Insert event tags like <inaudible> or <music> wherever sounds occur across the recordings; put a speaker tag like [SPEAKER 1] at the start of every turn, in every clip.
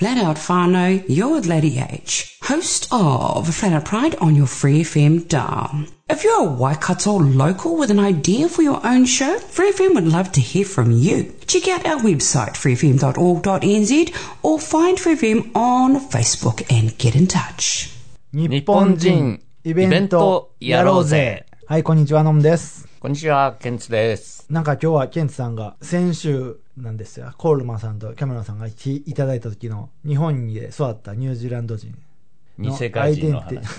[SPEAKER 1] Flat Out Whānau, you're with Lady H, host of Flat Out Pride on your Free FM dial. If you're a Waikato local with an idea for your own show, Free FM would love to hear from you. Check out our website, freefm.org.nz, or find Free FM on Facebook and get in touch.
[SPEAKER 2] 日本人イベントやろうぜ。はい、こんにちは、のむです。
[SPEAKER 3] こんにちは、ケンツです。
[SPEAKER 2] なんか今日はケンツさんが先週 なんですよ。コールマンさんとキャメロンさんがいただいた時の日本に育ったニュージーランド人のアイデンティ <laughs>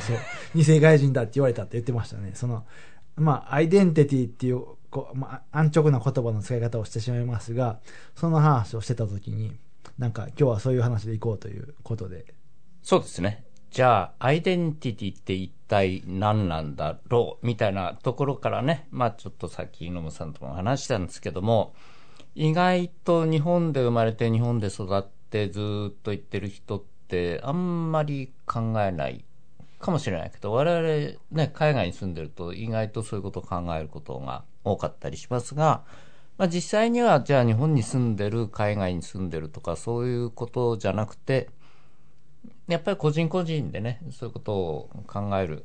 [SPEAKER 2] そう。偽外人だって言われたって言ってましたね。その、まあ、アイデンティティっていう、こう、まあ、安直な言葉の使い方をしてしまいますが、その話をしてた時に、なんか今日はそういう話でいこうということで、
[SPEAKER 3] そうですね。じゃあ、アイデンティティって一体何なんだろう？みたいなところからね、まあちょっとさっき野村さんとも話したんですけども、意外と日本で生まれて日本で育ってずっと言ってる人ってあんまり考えないかもしれないけど、我々ね、海外に住んでると意外とそういうことを考えることが多かったりしますが、まあ実際にはじゃあ日本に住んでる、海外に住んでるとかそういうことじゃなくて、やっぱり個人個人でね、そういうことを考える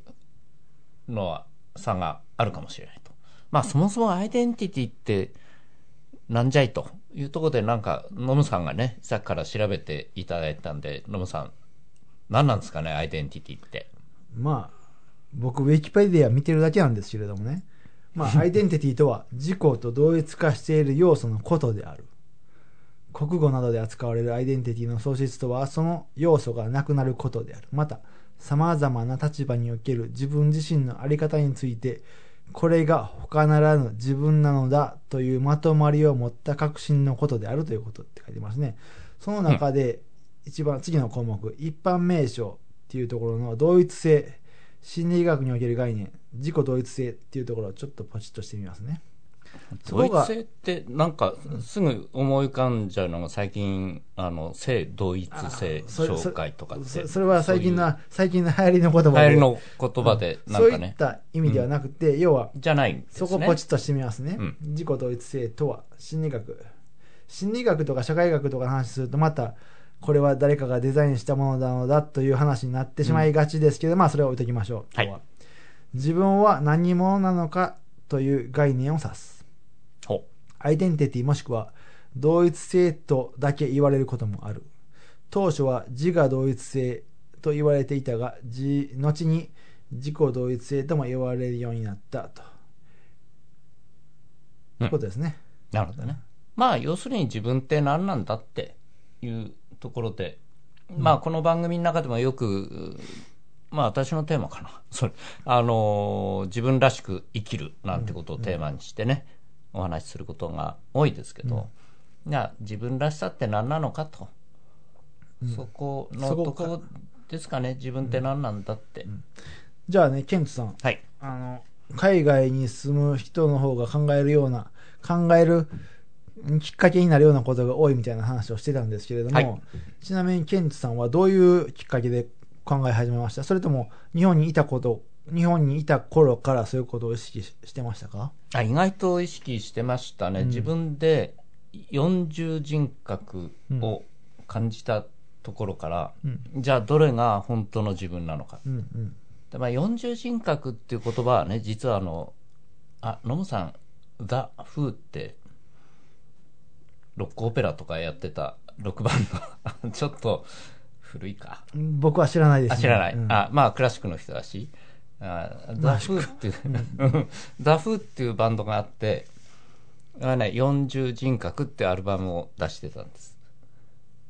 [SPEAKER 3] のは差があるかもしれないと。まあそもそもアイデンティティってなんじゃいというところでなんか、ノムさんがね、さっきから調べていただいたんで、ノムさん、何なんですかね、アイデンティティって。
[SPEAKER 2] まあ、僕、ウィキペディア見てるだけなんですけれどもね。まあ、<laughs> アイデンティティとは、自己と同一化している要素のことである。国語などで扱われるアイデンティティの喪失とは、その要素がなくなることである。また、様々な立場における自分自身のあり方について、これが他ならぬ自分なのだというまとまりを持った確信のことであるということって書いてますね。その中で、一番次の項目、一般名称っていうところの同一性、心理学における概念、自己同一性っていうところをちょっとポチッとしてみますね。そこが
[SPEAKER 3] 同一性ってなんかすぐ思い浮かんじゃうのが最近、あの、性同一性紹介とかって。
[SPEAKER 2] そそれは最近の、最近の流行りの言葉で。
[SPEAKER 3] 流行りの言葉で、なん
[SPEAKER 2] そういっ
[SPEAKER 3] かね、
[SPEAKER 2] た意味ではなくて、要は、
[SPEAKER 3] じゃないんです
[SPEAKER 2] そ
[SPEAKER 3] ね。
[SPEAKER 2] こポチッとしてみますね。
[SPEAKER 3] うん
[SPEAKER 2] 自己同一性とは、心理学。心理学とか社会学とかの話すると、また、これは誰かがデザインしたものなのだという話になってしまいがちですけど、まあそれは置いときましょう。は
[SPEAKER 3] い
[SPEAKER 2] 自分は何者なのかという概念を指す。
[SPEAKER 3] ほ
[SPEAKER 2] アイデンティティもしくは同一性とだけ言われることもある。当初は自我同一性と言われていたが、じ後に自己同一性とも言われるようになったと。
[SPEAKER 3] うん
[SPEAKER 2] いうことですね。
[SPEAKER 3] うなるほどね。まあ、要するに自分って何なんだっていうところで、まあ、この番組の中でもよく、まあ、私のテーマかな。<laughs> それ、あのー自分らしく生きるなんてことをテーマにしてね、お話しすることが多いですけど、いや、自分らしさって何なのかと。そこの
[SPEAKER 2] そことか
[SPEAKER 3] ころですかね、自分って何なんだって。
[SPEAKER 2] じゃあね、ケントさん、
[SPEAKER 3] はい。
[SPEAKER 2] あの、海外に住む人の方が考えるような、考えるきっかけになるようなことが多いみたいな話をしてたんですけれども、
[SPEAKER 3] はい。
[SPEAKER 2] ちなみにケントさんはどういうきっかけで考え始めました？それとも日本にいたこと、日本にいた頃からそういうことを意識ししてましたか？
[SPEAKER 3] あ意外と意識してましたね、
[SPEAKER 2] うん。
[SPEAKER 3] 自分で40人格を感じたところから、
[SPEAKER 2] うん。
[SPEAKER 3] じゃあどれが本当の自分なのか、
[SPEAKER 2] うんうん。
[SPEAKER 3] でまあ、40人格っていう言葉はね実はあのあノムさん「ザ・フーってロックオペラとかやってたロックバンドちょっと古いか。
[SPEAKER 2] 僕は知らないです、
[SPEAKER 3] あ知らない、
[SPEAKER 2] うん。
[SPEAKER 3] あまあクラシックの人だしあザ・フーっていうザ・フーっていうバンドがあってあね、40人格ってアルバムを出してたんです。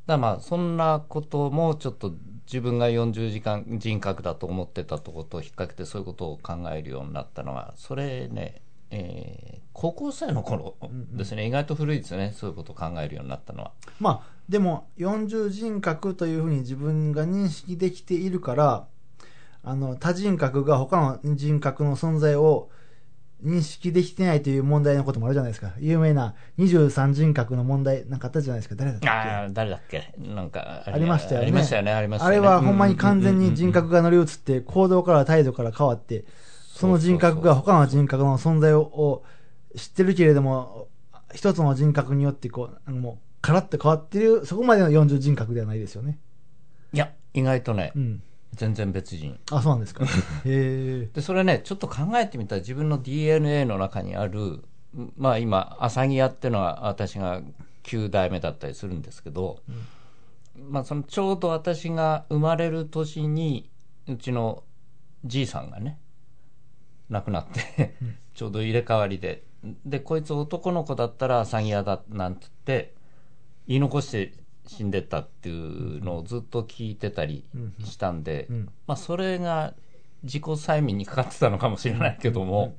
[SPEAKER 3] だからまあそんなこともちょっと自分が40時間人格だと思ってたとことを引っ掛けてそういうことを考えるようになったのはそれね、えー高校生の頃ですね、意外と古いですよね。そういうことを考えるようになったのは。
[SPEAKER 2] まあ、でも、40人格というふうに自分が認識できているから、あの、多人格が他の人格の存在を認識できてないという問題のこともあるじゃないですか。有名な23人格の問題なんかあったじゃないですか。誰だったっけ？
[SPEAKER 3] ああ、誰だっけ？なんか
[SPEAKER 2] ありましたよね。
[SPEAKER 3] ありましたよね、ありましたよね。
[SPEAKER 2] あれはほんまに完全に人格が乗り移って、行動から態度から変わって、その人格が他の人格の存在をを知ってるけれども、一つの人格によってこう、もう、カラッと変わってる、そこまでの40人格ではないですよね。
[SPEAKER 3] いや、意外とね
[SPEAKER 2] う、ん。
[SPEAKER 3] 全然別人。
[SPEAKER 2] あ、そうなんですか。<laughs> へえ。
[SPEAKER 3] で、それね、ちょっと考えてみたら自分の DNA の中にある、まあ今、朝木屋っていうのは私が9代目だったりするんですけど、まあそのちょうど私が生まれる年に、うちのじいさんがね、亡くなって、ちょうど入れ替わりで、で、こいつ男の子だったら朝木屋だなんて言って、言い残して死んでったっていうのをずっと聞いてたりしたんで、
[SPEAKER 2] うん
[SPEAKER 3] まあそれが自己催眠にかかってたのかもしれないけども、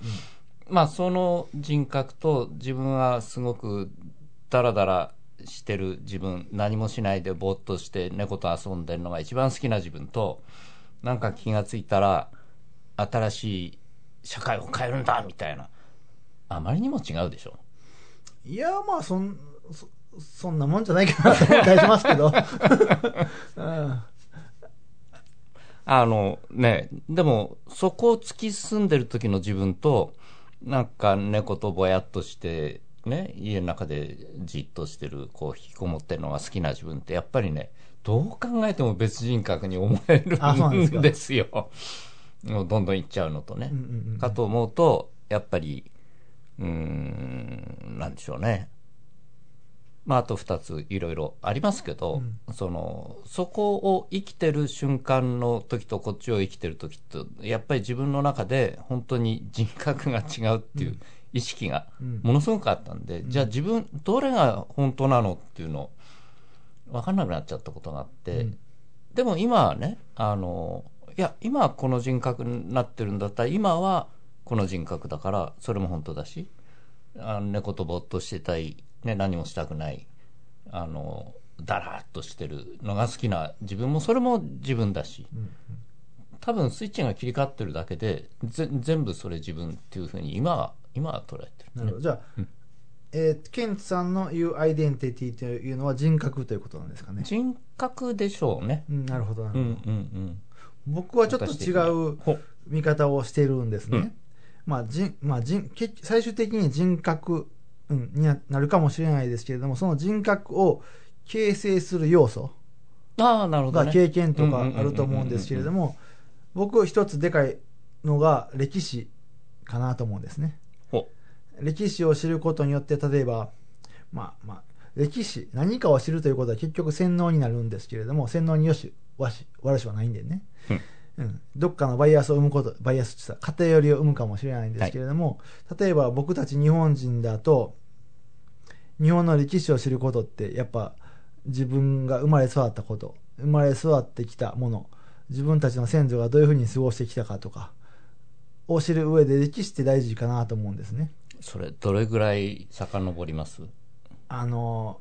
[SPEAKER 3] まあその人格と自分はすごくダラダラしてる自分何もしないでぼーっとして猫と遊んでるのが一番好きな自分となんか気がついたら新しい社会を変えるんだみたいな。あまりにも違うでしょ。
[SPEAKER 2] いや、まあ、そん、そ、そんなもんじゃないかなと思ったりしますけど。う <laughs> ん
[SPEAKER 3] あのね、でも、そこを突き進んでる時の自分と、なんか猫とぼやっとして、ね、家の中でじっとしてる、こう、引きこもってるのが好きな自分って、やっぱりね、どう考えても別人格に思える
[SPEAKER 2] んです
[SPEAKER 3] よ。もうどんどん行っちゃうのとね。
[SPEAKER 2] うんうんうん
[SPEAKER 3] かと思うと、やっぱり、うーん、なんでしょうね。まあ、あと二ついろいろありますけど、その、そこを生きてる瞬間の時とこっちを生きてる時と、やっぱり自分の中で本当に人格が違うっていう意識が
[SPEAKER 2] うん。
[SPEAKER 3] ものすごくあったんで、じゃあ自分、どれが本当なのっていうの、わかんなくなっちゃったことがあって、
[SPEAKER 2] うん。
[SPEAKER 3] でも今はね、あの、いや、今はこの人格になってるんだったら、今はこの人格だから、それも本当だし、あの猫とぼっとしてたい、ね、何もしたくない、あの、だらっとしてるのが好きな自分も、それも自分だし、多分スイッチが切り替わってるだけで、ぜ全部それ自分っていうふうに今は、今は捉えてる、
[SPEAKER 2] なるほど。じゃあ、えーケンツさんの言うアイデンティティというのは人格ということなんですかね？
[SPEAKER 3] 人格でしょうね。
[SPEAKER 2] うん、なるほど、なるほど。
[SPEAKER 3] うんうんうん。
[SPEAKER 2] 僕はちょっと違う
[SPEAKER 3] ほ
[SPEAKER 2] 見方をしているんですね。
[SPEAKER 3] うん
[SPEAKER 2] まあ、人、まあ、人、結最終的に人格、うん、にななるかもしれないですけれども、その人格を形成する要素。が経験とかあると思うんですけれども、僕一つでかいのが歴史かなと思うんですね。
[SPEAKER 3] ほ
[SPEAKER 2] 歴史を知ることによって、例えば、まあまあ、歴史、何かを知るということは結局洗脳になるんですけれども、洗脳によし、わし、悪しはないんでね。うん、どっかのバイアスを生むこと、バイアスってさ、偏りを生むかもしれないんですけれども、例えば僕たち日本人だと、日本の歴史を知ることって、やっぱ自分が生まれ育ったこと、生まれ育ってきたもの、自分たちの先祖がどういうふうに過ごしてきたかとか、を知る上で歴史って大事かなと思うんですね。
[SPEAKER 3] それ、どれぐらい遡ります？
[SPEAKER 2] あの、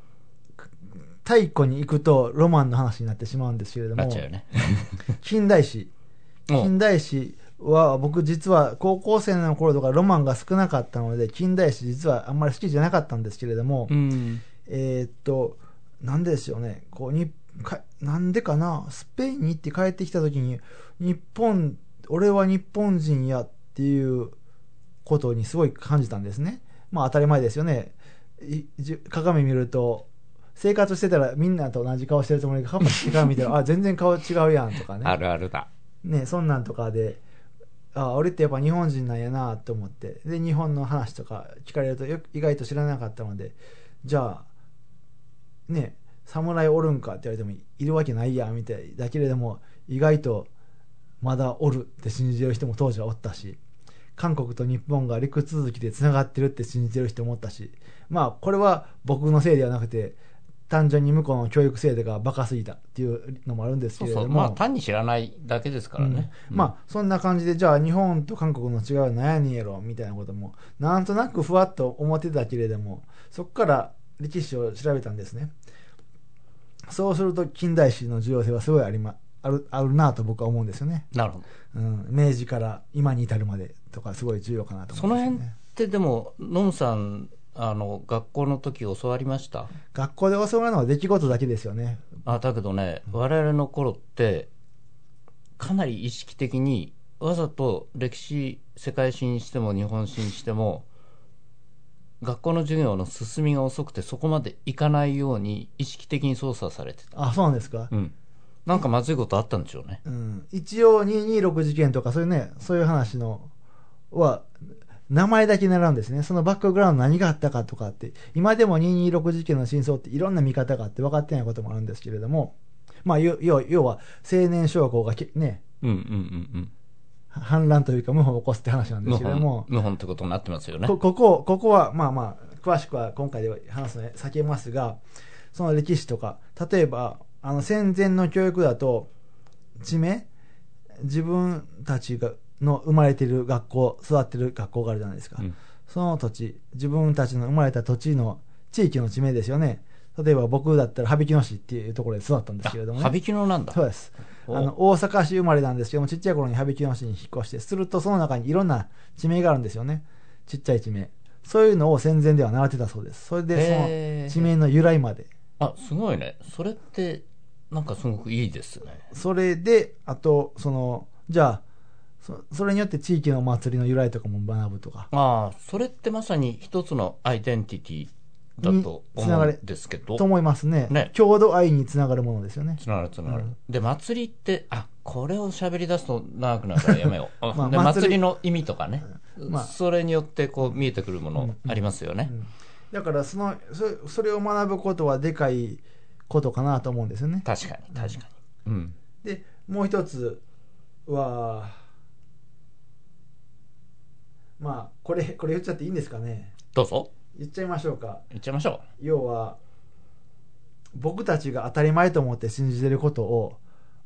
[SPEAKER 2] 太古に行くとロマンの話になってしまうんですけれども
[SPEAKER 3] ね。
[SPEAKER 2] 近代史。
[SPEAKER 3] お
[SPEAKER 2] 近代史は僕実は高校生の頃とかロマンが少なかったので、近代史実はあんまり好きじゃなかったんですけれども、
[SPEAKER 3] うん。
[SPEAKER 2] えーっと、なんでしょうね、こうにか、なんでかな、スペインに行って帰ってきた時に、日本、俺は日本人やっていうことにすごい感じたんですね。まあ当たり前ですよね。いじ鏡見ると、生活してたらみんなと同じ顔してるつもりが、鏡見たら、あ、全然顔違うやんとかね。<laughs>
[SPEAKER 3] あるあるだ。
[SPEAKER 2] ね、そんなんとかで、あ俺ってやっぱ日本人なんやなと思って、で、日本の話とか聞かれるとよ意外と知らなかったので、じゃあ、ね、侍おるんかって言われてもいるわけないやみたいだけれども、意外とまだおるって信じてる人も当時はおったし、韓国と日本が陸続きでつながってるって信じてる人もおったし、まあ、これは僕のせいではなくて、単純に向こうの教育制度がバカすぎたっていうのもあるんですけ
[SPEAKER 3] そうそう。
[SPEAKER 2] れども。
[SPEAKER 3] まあ、単に知らないだけですからね。
[SPEAKER 2] うんまあそんな感じでじゃあ日本と韓国の違いは何やねんやろみたいなこともなんとなくふわっと思ってたけれどもそこから歴史を調べたんですねそうすると近代史の重要性はすごいあり、ま、あるあるなと僕は思うんですよね、
[SPEAKER 3] なるほど。
[SPEAKER 2] うん、明治から今に至るまでとかすごい重要かなと
[SPEAKER 3] その辺っ
[SPEAKER 2] 思いますね。
[SPEAKER 3] てでも、ノムさん、あの、学校の時教わりました？
[SPEAKER 2] 学校で教わるのは出来事だけですよね。
[SPEAKER 3] あ、だけどね、我々の頃って、かなり意識的に、わざと歴史、世界史にしても日本史にしても、学校の授業の進みが遅くてそこまでいかないように意識的に操作されてた。
[SPEAKER 2] あ、そうなんですか？
[SPEAKER 3] うん。なんかまずいことあったんでしょうね。
[SPEAKER 2] うん、一応226事件とかそういうね、そういう話のは、名前だけ習うんですね。そのバックグラウンド何があったかとかって、今でも226事件の真相っていろんな見方があって分かってないこともあるんですけれども、まあ、要は青年将校がけね、
[SPEAKER 3] うんうんうんうん。
[SPEAKER 2] 反乱というか謀反を起こすって話なんですけれども、
[SPEAKER 3] 謀反ってことになってますよね。
[SPEAKER 2] こここ、ここは、まあまあ、詳しくは今回では話すので避けますが、その歴史とか、例えば、あの戦前の教育だと、地名、自分たちがの生まれている学校、育ってる学校があるじゃないですか。
[SPEAKER 3] うん
[SPEAKER 2] その土地、自分たちの生まれた土地の地域の地名ですよね。例えば僕だったら、羽曳野市っていうところで育ったんですけれどもね。
[SPEAKER 3] 羽曳野なんだ。
[SPEAKER 2] そうです。
[SPEAKER 3] お
[SPEAKER 2] あの、大阪市生まれなんですけども、ちっちゃい頃に羽曳野市に引っ越して、するとその中にいろんな地名があるんですよね。ちっちゃい地名。そういうのを戦前では習ってたそうです。それでその地名の由来まで。
[SPEAKER 3] あ、すごいね。それって、なんかすごくいいですね。
[SPEAKER 2] それで、あと、その、じゃあ、そそれによって地域のお祭りの由来とかも学ぶとか。
[SPEAKER 3] ああ、それってまさに一つのアイデンティティだと思うんですけど
[SPEAKER 2] と、思いますね。
[SPEAKER 3] ね
[SPEAKER 2] 郷土愛につながるものですよね。
[SPEAKER 3] つながるつながる。
[SPEAKER 2] うん
[SPEAKER 3] で、祭りって、あ、これを喋り出すと長くなるからやめよう。<laughs> で、
[SPEAKER 2] まあ祭り
[SPEAKER 3] 祭りの意味とかね、
[SPEAKER 2] まあ
[SPEAKER 3] それによってこう見えてくるものありますよね。
[SPEAKER 2] だから、その、そそれを学ぶことはでかいことかなと思うんですよね。
[SPEAKER 3] 確かに、確かに。うん。
[SPEAKER 2] で、もう一つは、まあ、これ、<laughs> これ言っちゃっていいんですかね？
[SPEAKER 3] どうぞ。
[SPEAKER 2] 言っちゃいましょうか。
[SPEAKER 3] 行っちゃいましょ
[SPEAKER 2] 要は、僕たちが当たり前と思って信じてることを、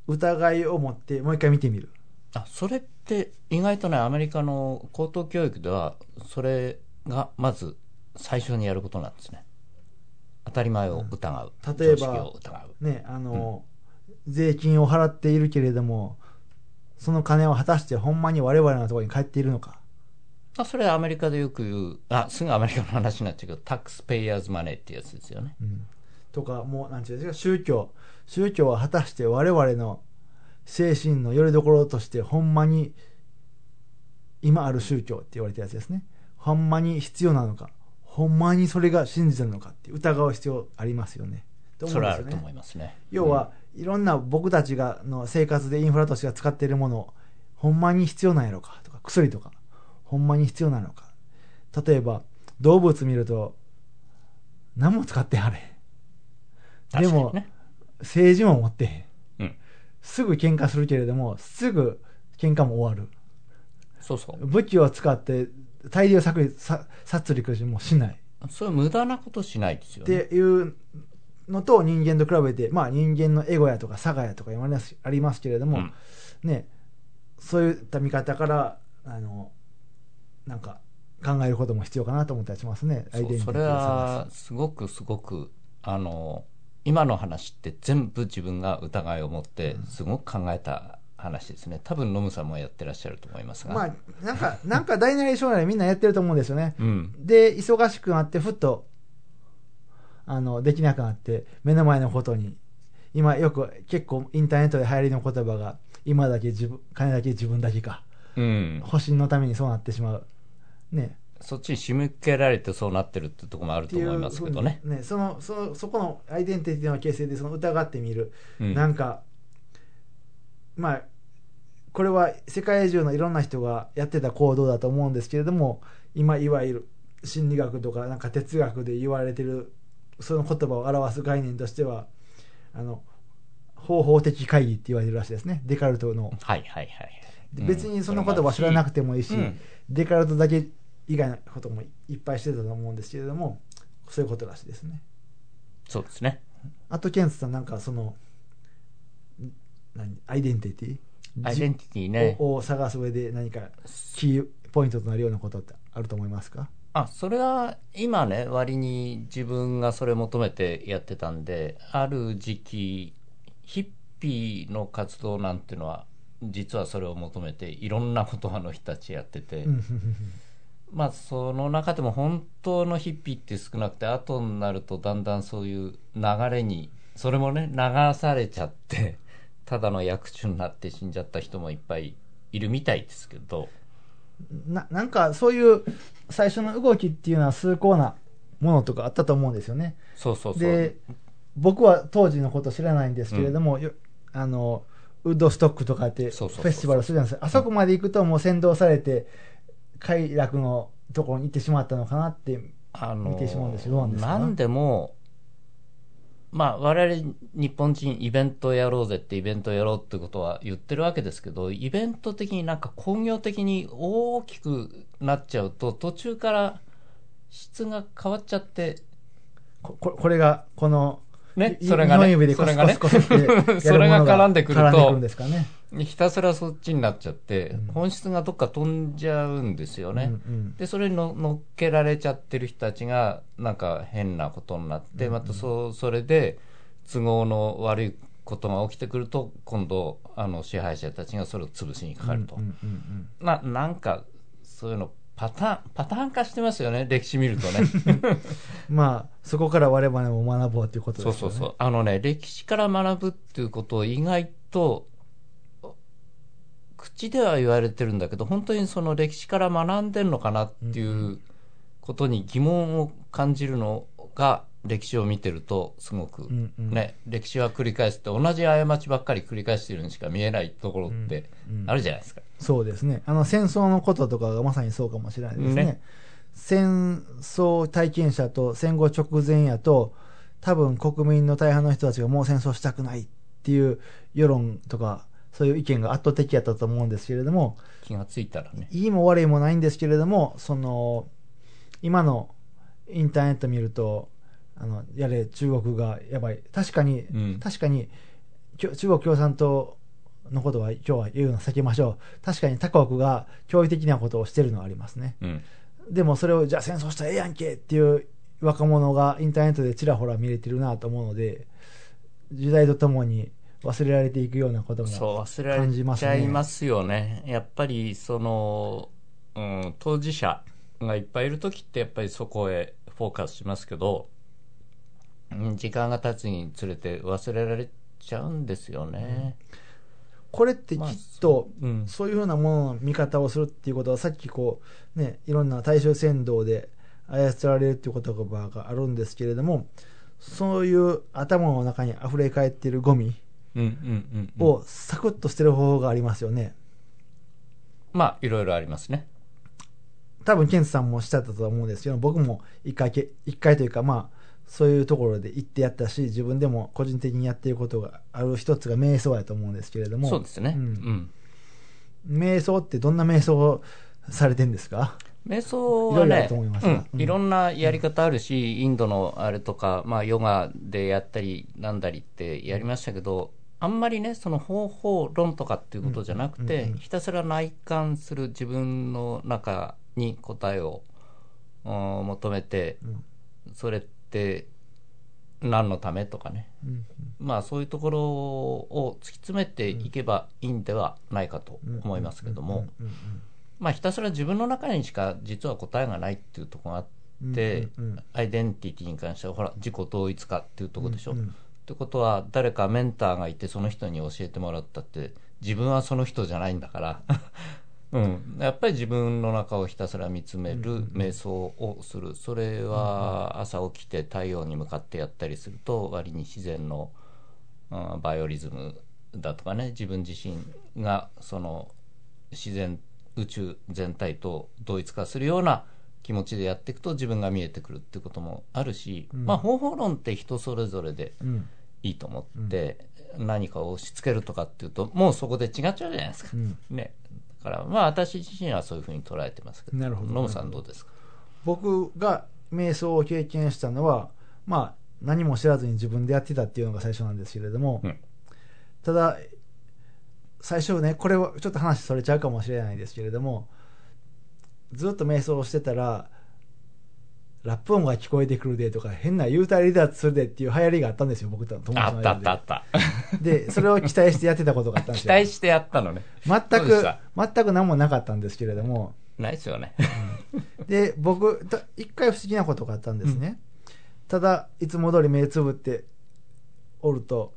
[SPEAKER 2] 疑いを持ってもう一回見てみる。
[SPEAKER 3] う。あ、それって意外とね、アメリカの高等教育では、それがまず最初にやることなんですね。当たり前を疑う。
[SPEAKER 2] うん例えば
[SPEAKER 3] 常識を疑う。
[SPEAKER 2] ね、あの、税金を払っているけれども、その金は果たしてほんまに我々のところに帰っているのか。
[SPEAKER 3] あそれはアメリカでよく言う、あ、すぐアメリカの話になっちゃうけど、タックスペイヤーズマネーってやつですよね。
[SPEAKER 2] うんとか、もう、なんていうんですか、宗教。宗教は果たして我々の精神の拠り所として、ほんまに、今ある宗教って言われたやつですね。ほんまに必要なのか。ほんまにそれが信じてるのかって疑う必要ありますよね。と思
[SPEAKER 3] そ
[SPEAKER 2] うんですよね
[SPEAKER 3] れはあると思いますね。
[SPEAKER 2] 要は、いろんな僕たちがの生活でインフラとして使っているものほんまに必要なんやろかとか薬とかほんまに必要なのか例えば動物見ると何も使ってはれへんでも。政治も持ってへん
[SPEAKER 3] うん。
[SPEAKER 2] すぐ喧嘩するけれどもすぐ喧嘩も終わる
[SPEAKER 3] そうそう。
[SPEAKER 2] 武器を使って大量殺戮さ殺戮もしない
[SPEAKER 3] そういう無駄なことしないですよ
[SPEAKER 2] っ
[SPEAKER 3] ね。
[SPEAKER 2] ていうのと人間と比べて、まあ人間のエゴやとか差がやとか言われますありますけれども、
[SPEAKER 3] うん
[SPEAKER 2] ね、そういった見方から、あの、なんか考えることも必要かなと思ったりしますね。アイデンティティ
[SPEAKER 3] それはすごくすごくあの今の話って全部自分が疑いを持ってすごく考えた話ですね多分ノムさんもやってらっしゃると思いますが、
[SPEAKER 2] すまあ、なんか、なんか大なり小なりみんなやってると思うんですよね。
[SPEAKER 3] うん
[SPEAKER 2] で、忙しくなって、ふっと、あの、できなくなって、目の前のことに、今よく結構インターネットで流行りの言葉が、今だけ自分、金だけ自分だけか。
[SPEAKER 3] うん、
[SPEAKER 2] 保身のためにそうなってしまう。ね。
[SPEAKER 3] そっちに仕向けられてそうなってるってところもあると思いますけどね。
[SPEAKER 2] ねそのそのそこのアイデンティティの形成でその疑ってみる、
[SPEAKER 3] うん。
[SPEAKER 2] なんかまあこれは世界中のいろんな人がやってた行動だと思うんですけれども今いわゆる心理学とかなんか哲学で言われてるその言葉を表す概念としてはあの方法的会議って言われてるらしいですね。デカルトの。
[SPEAKER 3] はいはいはい
[SPEAKER 2] で別にその言葉知らなくてもいいし、
[SPEAKER 3] うん。
[SPEAKER 2] デカルトだけ以外のこともいっぱいしてたと思うんですけれどもそういうことらしいですね。
[SPEAKER 3] そうですね。
[SPEAKER 2] あとケンツさんなんかそのん何アイデンティティ？
[SPEAKER 3] アイデンティティね。
[SPEAKER 2] をを探す上で何かキーポイントとなるようなことってあると思いますか？
[SPEAKER 3] あそれは今ね割に自分がそれ求めてやってたんである時期ヒッピーの活動なんてのは実はそれを求めていろんなことをあの人たちやってて、まあその中でも本当のヒッピーって少なくて後になるとだんだんそういう流れにそれもね流されちゃって <laughs> ただの役中になって死んじゃった人もいっぱいいるみたいですけど。
[SPEAKER 2] ななんかそういう最初の動きっていうのは崇高なものとかあったと思うんですよね。
[SPEAKER 3] そうそうそう。
[SPEAKER 2] で僕は当時のこと知らないんですけれども、よあのウッドストックとかってフェスティバルするじゃないですか。あそこまで行くともう先導されて快楽のところに行ってしまったのかなって見てしまうんですよどうなんで
[SPEAKER 3] もまあ我々日本人イベントやろうぜってイベントやろうってことは言ってるわけですけどイベント的になんか工業的に大きくなっちゃうと途中から質が変わっちゃって
[SPEAKER 2] こここれがこのい
[SPEAKER 3] ねそれがね
[SPEAKER 2] 日本指でコスコスコスってやるものが
[SPEAKER 3] それが絡んでくると
[SPEAKER 2] 絡んでくるんですかね。
[SPEAKER 3] ひたすらそっちになっちゃって、本質がどっか飛んじゃうんですよね。
[SPEAKER 2] うんうん。
[SPEAKER 3] でそれにの乗っけられちゃってる人たちがなんか変なことになって、またそそれで都合の悪いことが起きてくると今度あの支配者たちがそれを潰しにかかると、
[SPEAKER 2] うんうんうん
[SPEAKER 3] ななんかそういうのパターンパターン化してますよね歴史見るとね。<laughs>
[SPEAKER 2] まあそこから我々も学ぼうということですよね。
[SPEAKER 3] そうそうそう。あのね歴史から学ぶっていうことを意外と口では言われてるんだけど本当にその歴史から学んでるのかなっていうことに疑問を感じるのが歴史を見てるとすごく
[SPEAKER 2] んうん
[SPEAKER 3] ね、歴史は繰り返すって同じ過ちばっかり繰り返してるにしか見えないところってあるじゃないですか。
[SPEAKER 2] そうですね。あの戦争のこととかがまさにそうかもしれないですね。
[SPEAKER 3] ね
[SPEAKER 2] 戦争体験者と戦後直前やと、多分国民の大半の人たちがもう戦争したくないっていう世論とか、そういう意見が圧倒的やったと思うんですけれども、
[SPEAKER 3] 気がついたらね。
[SPEAKER 2] いいも悪いもないんですけれども、その、今のインターネット見ると、あの、やれ、中国がやばい。確かに、
[SPEAKER 3] うん
[SPEAKER 2] 確かに、中国共産党のことは今日は言うの避けましょう。確かに他国が驚異的なことをしてるのはありますね。
[SPEAKER 3] うん。
[SPEAKER 2] でもそれを、じゃあ戦争したらええやんけっていう若者がインターネットでちらほら見れてるなと思うので、時代とともに忘れられていくようなことも
[SPEAKER 3] そう、忘れら
[SPEAKER 2] 感じますね。
[SPEAKER 3] れちゃいますよね。やっぱり、その、うん、当事者がいっぱいいる時って、やっぱりそこへフォーカスしますけど、うん時間が経つにつれて忘れられちゃうんですよね。
[SPEAKER 2] これってきっと、
[SPEAKER 3] うん。
[SPEAKER 2] そういうふうなものの見方をするっていうことは、さっきこう、ね、いろんな大衆扇動で操られるっていう言葉があるんですけれども、そういう頭の中に溢れ返っているゴミ
[SPEAKER 3] うんうんうんうん。
[SPEAKER 2] をサクッと捨てる方法がありますよね。
[SPEAKER 3] まあ、いろいろありますね。
[SPEAKER 2] 多分、ケンツさんもしたったと思うんですけど、僕も一回け、一回というか、まあ、そういうところで行ってやったし、自分でも個人的にやっていることがある一つが瞑想やと思うんですけれども、
[SPEAKER 3] そうですね。
[SPEAKER 2] う
[SPEAKER 3] うんん。
[SPEAKER 2] 瞑想ってどんな瞑想をされてんですか？
[SPEAKER 3] 瞑想はいね
[SPEAKER 2] い
[SPEAKER 3] ろんなやり方あるし、インドのあれとか、まあ、ヨガでやったりなんだりってやりましたけどあんまりねその方法論とかっていうことじゃなくて、
[SPEAKER 2] うんうんうん
[SPEAKER 3] ひたすら内観する自分の中に答えをうん求めて、
[SPEAKER 2] ん。
[SPEAKER 3] それって何のためとかね、
[SPEAKER 2] うん
[SPEAKER 3] まあそういうところを突き詰めていけばいいんではないかと思いますけども。まあ、ひたすら自分の中にしか実は答えがないっていうところがあって、アイデンティティに関してはほら自己統一化っていうところでしょ。
[SPEAKER 2] うんうん
[SPEAKER 3] ってことは誰かメンターがいてその人に教えてもらったって自分はその人じゃないんだから、<laughs> うん、やっぱり自分の中をひたすら見つめる瞑想をする。それは朝起きて太陽に向かってやったりすると割に自然の、うんバイオリズムだとかね。自分自身がその自然宇宙全体と同一化するような気持ちでやっていくと自分が見えてくるってこともあるし、まあ方法論って人それぞれで
[SPEAKER 2] うん。
[SPEAKER 3] いいと思って、何かを押し付けるとかっていうともうそこで違っちゃうじゃないですか、
[SPEAKER 2] うん。
[SPEAKER 3] ね。だからまあ私自身はそういうふうに捉えてますけど。
[SPEAKER 2] なるほど。
[SPEAKER 3] ノムさんどうですか？
[SPEAKER 2] 僕が瞑想を経験したのは、まあ、何も知らずに自分でやってたっていうのが最初なんですけれども、
[SPEAKER 3] うん。
[SPEAKER 2] ただ、最初ね、これはちょっと話それちゃうかもしれないですけれども、ずっと瞑想をしてたら、ラップ音が聞こえてくるでとか、変な幽体離脱するでっていう流行りがあったんですよ、僕と友達の
[SPEAKER 3] あったあったあ
[SPEAKER 2] 間
[SPEAKER 3] った。
[SPEAKER 2] で。で、それを期待してやってたことがあったんです
[SPEAKER 3] 期
[SPEAKER 2] よ。
[SPEAKER 3] 待してやったのね。
[SPEAKER 2] 全
[SPEAKER 3] どうでし
[SPEAKER 2] く
[SPEAKER 3] た、
[SPEAKER 2] 全く何もなかったんですけれども、
[SPEAKER 3] ないですよね。
[SPEAKER 2] で、僕、た一回不思議なことがあったんですね。ただ、いつも通り目つぶっておると、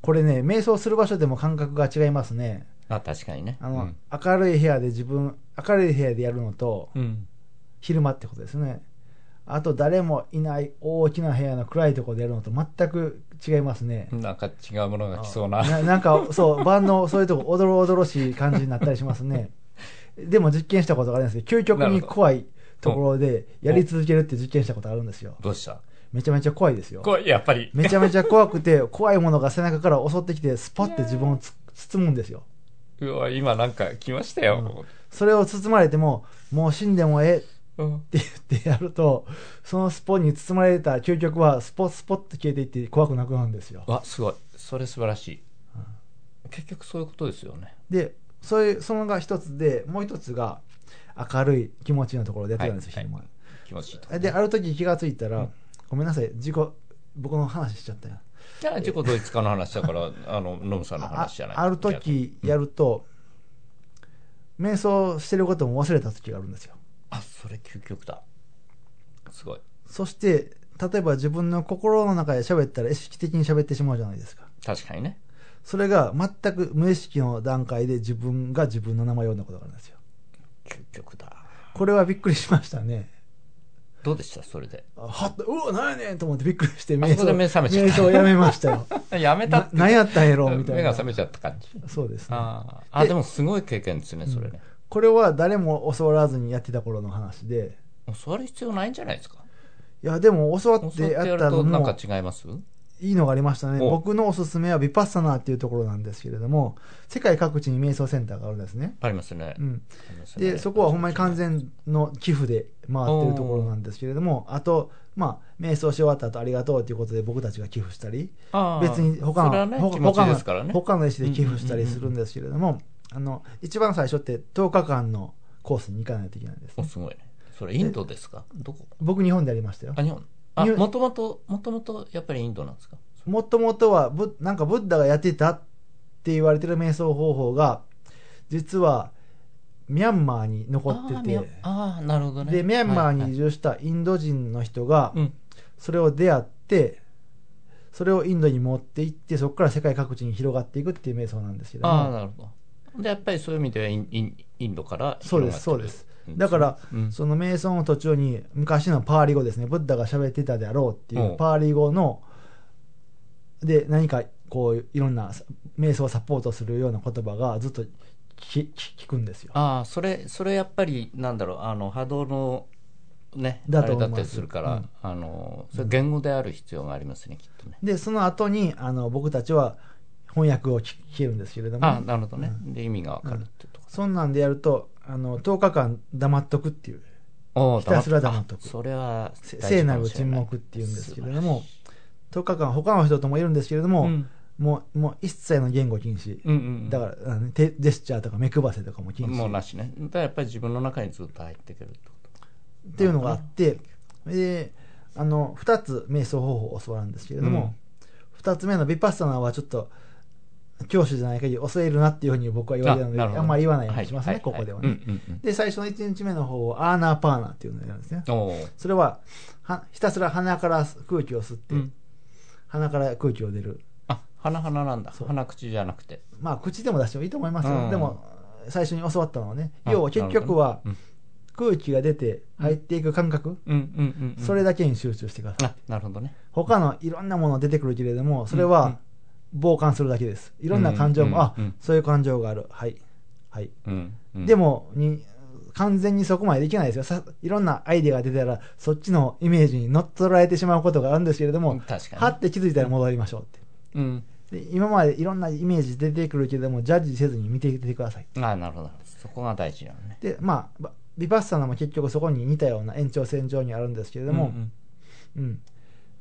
[SPEAKER 2] これね、瞑想する場所でも感覚が違いますね。
[SPEAKER 3] あ、確かにね。
[SPEAKER 2] あの、明るい部屋で自分、明るい部屋でやるのと、
[SPEAKER 3] うん。
[SPEAKER 2] 昼間ってことですね。あと、誰もいない大きな部屋の暗いところでやるのと全く違いますね。
[SPEAKER 3] うん。なんか違うものが来そうな。
[SPEAKER 2] ななんか、そう、万能、そういうとこ、おどろおどろしい感じになったりしますね。<laughs> でも実験したことがあるんですけど、究極に怖いところでやり続けるって実験したことあるんですよ。
[SPEAKER 3] どうした？
[SPEAKER 2] めちゃめちゃ怖いですよ。
[SPEAKER 3] これ、やっぱり。
[SPEAKER 2] めちゃめちゃ怖くて、怖いものが背中から襲ってきて、スポッて自分をつ包むんですよ。
[SPEAKER 3] うわ、今なんか来ましたよ。
[SPEAKER 2] それを包まれても、もう死んでもええ
[SPEAKER 3] うん。
[SPEAKER 2] って言ってやると、そのスポに包まれた究極は、スポスポッと消えていって怖くなくなるんですよ。
[SPEAKER 3] わ、すごい。それ素晴らしい。結局そういうことですよね。
[SPEAKER 2] で、そういう、そのが一つで、もう一つが、明るい気持ちのところでやってたんですよ、
[SPEAKER 3] はい
[SPEAKER 2] 昼間
[SPEAKER 3] 気持ちいいと。
[SPEAKER 2] で、ある時気がついたら、ごめんなさい、事故、僕の話しちゃったよ。
[SPEAKER 3] いや、自己ドイツ化の話だから、あの、ノムさんの
[SPEAKER 2] あ
[SPEAKER 3] 話じゃない。
[SPEAKER 2] ある時やると、瞑想してることも忘れた時があるんですよ。
[SPEAKER 3] あ、それ究極だ。すごい。
[SPEAKER 2] そして、例えば自分の心の中で喋ったら意識的に喋ってしまうじゃないですか。
[SPEAKER 3] 確かにね。
[SPEAKER 2] それが全く無意識の段階で自分が自分の名前を呼んだことがあるんですよ。
[SPEAKER 3] 究極だ。
[SPEAKER 2] これはびっくりしましたね。
[SPEAKER 3] どうでした？それで。
[SPEAKER 2] あはっと、うわ、なんやねんと思ってびっくりして、
[SPEAKER 3] 目覚めちゃった
[SPEAKER 2] 瞑想をやめましたよ。<laughs>
[SPEAKER 3] やめたって。
[SPEAKER 2] な何やったんやろみたいな。
[SPEAKER 3] 目が覚めちゃった感じ。
[SPEAKER 2] そうですね。
[SPEAKER 3] あーあ、
[SPEAKER 2] で
[SPEAKER 3] でもすごい経験ですね、それね。
[SPEAKER 2] これは誰も教わらずにやってた頃の話で、
[SPEAKER 3] 教わる必要ないんじゃないですか？
[SPEAKER 2] いや、でも教わっ
[SPEAKER 3] てて
[SPEAKER 2] やったのも
[SPEAKER 3] となんか違います？
[SPEAKER 2] いいのがありましたね。
[SPEAKER 3] お
[SPEAKER 2] 僕のおすすめはビパッサナーっていうところなんですけれども、世界各地に瞑想センターがあるんですね。
[SPEAKER 3] ありますね。
[SPEAKER 2] うん。で、そこはほんまに完全の寄付で回ってるところなんですけれども、あと、まあ、瞑想し終わった後ありがとうということで僕たちが寄付したり、別に他の、
[SPEAKER 3] ね、
[SPEAKER 2] 他の
[SPEAKER 3] ね。
[SPEAKER 2] 他の石で寄付したりするんですけれども、あの、一番最初って10日間のコースに行かないといけないんです
[SPEAKER 3] お、
[SPEAKER 2] ね。
[SPEAKER 3] すごいね。それインドですか？どこ？
[SPEAKER 2] 僕日本でやりましたよ
[SPEAKER 3] あ、。日本。あ、もともと、もともとやっぱりインドなんですか？
[SPEAKER 2] もともとはブ、なんかブッダがやってたって言われてる瞑想方法が、実はミャンマーに残ってて、
[SPEAKER 3] あー、なるほどね。
[SPEAKER 2] で、ミャンマーに移住したインド人の人が
[SPEAKER 3] う、ん。
[SPEAKER 2] それを出会って、それをインドに持って行って、そこから世界各地に広がっていくっていう瞑想なんですけど
[SPEAKER 3] ああ、
[SPEAKER 2] も、
[SPEAKER 3] なるほど。で、やっぱりそういう意味ではインインインドから
[SPEAKER 2] そうです、そうです。だから、
[SPEAKER 3] うん。
[SPEAKER 2] その瞑想の途中に昔のパーリ語ですね、ブッダが喋ってたであろうっていううん。パーリ語の、で、何かこういろんな瞑想をサポートするような言葉がずっと聞聞聞くんですよ。
[SPEAKER 3] ああ、それ、それやっぱり、なんだろう、あの、波動の、ね、だ
[SPEAKER 2] だと思います。
[SPEAKER 3] ったりするから、
[SPEAKER 2] うん。
[SPEAKER 3] あの、それ言語である必要がありますね、きっとね。
[SPEAKER 2] で、その後にあの僕たちは翻訳を聞聞けるんですけれども、
[SPEAKER 3] ああ、なるほどね。で、意味がわかるっていうとこ
[SPEAKER 2] そんなんでやると、あの10日間黙っとくっていう、ひたすら黙っとく
[SPEAKER 3] あそれは
[SPEAKER 2] 聖なる沈黙っていうんですけれども、10日間、他の人ともいるんですけれども、
[SPEAKER 3] うん
[SPEAKER 2] もうもう一切の言語禁止。
[SPEAKER 3] うんうん。
[SPEAKER 2] だからあの手ジェスチャーとか目配せとかも禁止
[SPEAKER 3] もうなしね。だからやっぱり自分の中にずっと入ってくるってこと。
[SPEAKER 2] っていうのがあって、であの2つ瞑想方法を教わるんですけれども、2つ目のビパッサナーはちょっと教師じゃない限り教えるなっていうふうに僕は言われたのであんまり言わないようにしますね、
[SPEAKER 3] はい
[SPEAKER 2] ここではね、
[SPEAKER 3] はいうんうんうん。
[SPEAKER 2] で最初の1日目の方をアーナーパーナーっていうのをやるんですね。それははひたすら鼻から空気を吸って、
[SPEAKER 3] うん。
[SPEAKER 2] 鼻から空気を出る。
[SPEAKER 3] あ、鼻鼻なんだ。鼻口じゃなくて。
[SPEAKER 2] まあ口でも出してもいいと思いますよ、
[SPEAKER 3] うん。
[SPEAKER 2] でも最初に教わったのはね
[SPEAKER 3] あ
[SPEAKER 2] 要は結局は空気が出て入っていく感覚、
[SPEAKER 3] うんうんうんうん。
[SPEAKER 2] それだけに集中してください。
[SPEAKER 3] あ、なるほどね。
[SPEAKER 2] 他のいろんなもの出てくるけれどもそれは傍観するだけです。いろんな感情も、あ
[SPEAKER 3] うんうん
[SPEAKER 2] そういう感情がある。はいはい、
[SPEAKER 3] うんうん。
[SPEAKER 2] でもに完全にそこまでできないですよ。さいろんなアイデアが出たらそっちのイメージに乗っ取られてしまうことがあるんですけれども、
[SPEAKER 3] うん確かに。
[SPEAKER 2] はって気づいたら戻りましょうって。
[SPEAKER 3] うん。
[SPEAKER 2] で今までいろんなイメージ出てくるけれどもジャッジせずに見ていってください。
[SPEAKER 3] あ、なるほど。そこが大事なのね。
[SPEAKER 2] でまあばビパッサナも結局そこに似たような延長線上にあるんですけれども、
[SPEAKER 3] うん。
[SPEAKER 2] うん、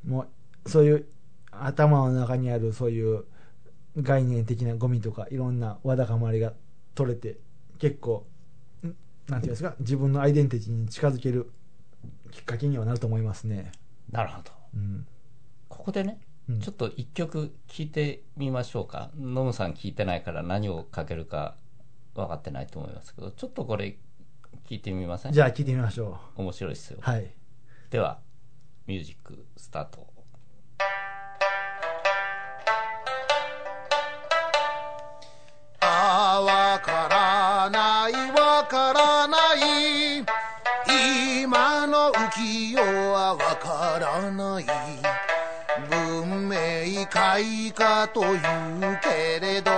[SPEAKER 2] もうそういう頭の中にあるそういう概念的なゴミとかいろんなわだかまりが取れて結構んなんていうんですか自分のアイデンティティに近づけるきっかけにはなると思いますね。
[SPEAKER 3] なるほど。
[SPEAKER 2] うん。
[SPEAKER 3] ここでね、
[SPEAKER 2] うん
[SPEAKER 3] ちょっと一曲聴いてみましょうか。ノムさん聞いてないから何をかけるか分かってないと思いますけど、ちょっとこれ聞いてみません？
[SPEAKER 2] じゃあ聞いてみましょ
[SPEAKER 3] 面白いですよ。
[SPEAKER 2] う。はい。
[SPEAKER 3] では、ミュージックスタート。
[SPEAKER 4] からない、わからない。今の浮世はわからない。文明開化というけれど、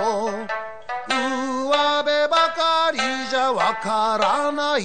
[SPEAKER 4] 上辺ばかりじゃわからない。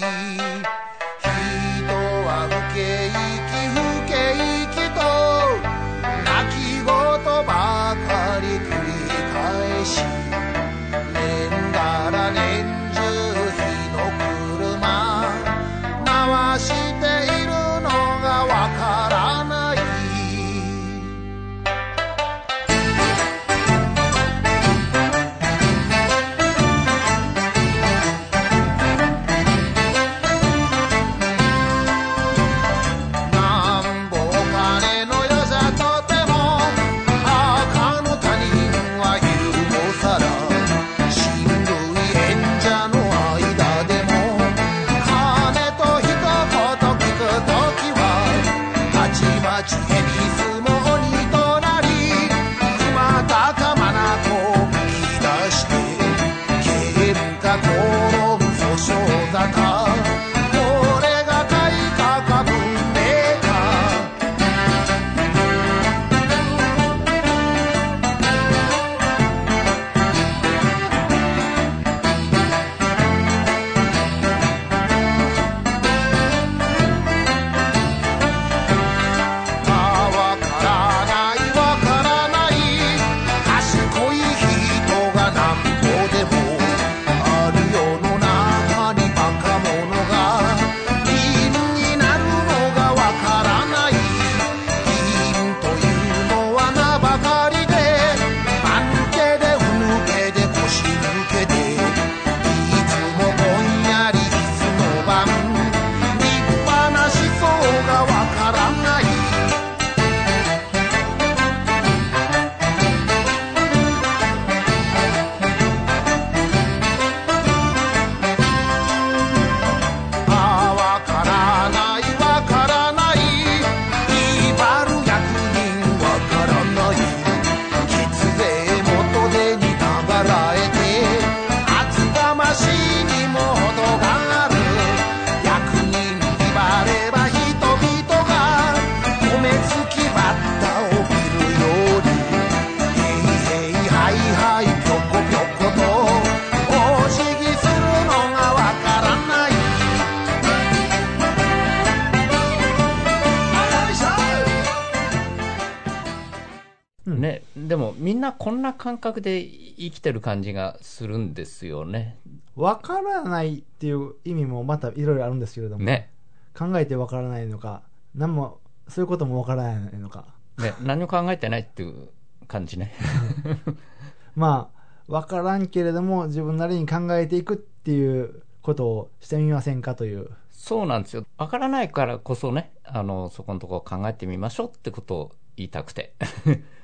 [SPEAKER 3] ね、でもみんなこんな感覚で生きてる感じがするんですよね。
[SPEAKER 2] わからないっていう意味もまたいろいろあるんですけれども、
[SPEAKER 3] ね。
[SPEAKER 2] 考えてわからないのか、何も、そういうこともわからないのか。
[SPEAKER 3] ね、何も考えてないっていう感じね。<laughs>
[SPEAKER 2] まあ、わからんけれども、自分なりに考えていくっていうことをしてみませんかという。
[SPEAKER 3] そうなんですよ。わからないからこそね、あの、そこのところ考えてみましょうってことを言いたくて。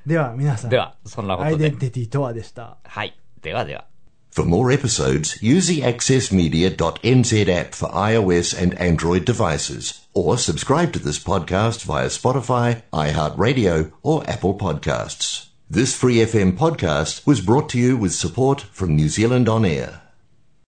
[SPEAKER 2] では、皆さん。
[SPEAKER 3] では、そんなことで
[SPEAKER 2] アイデン。ティティとはでした。
[SPEAKER 3] はい。ではでは。
[SPEAKER 5] For more episodes, use the accessmedia.nz app for iOS and Android devices, or subscribe to this podcast via Spotify, iHeartRadio, or Apple Podcasts. This Free FM podcast was brought to you with support from New Zealand On Air.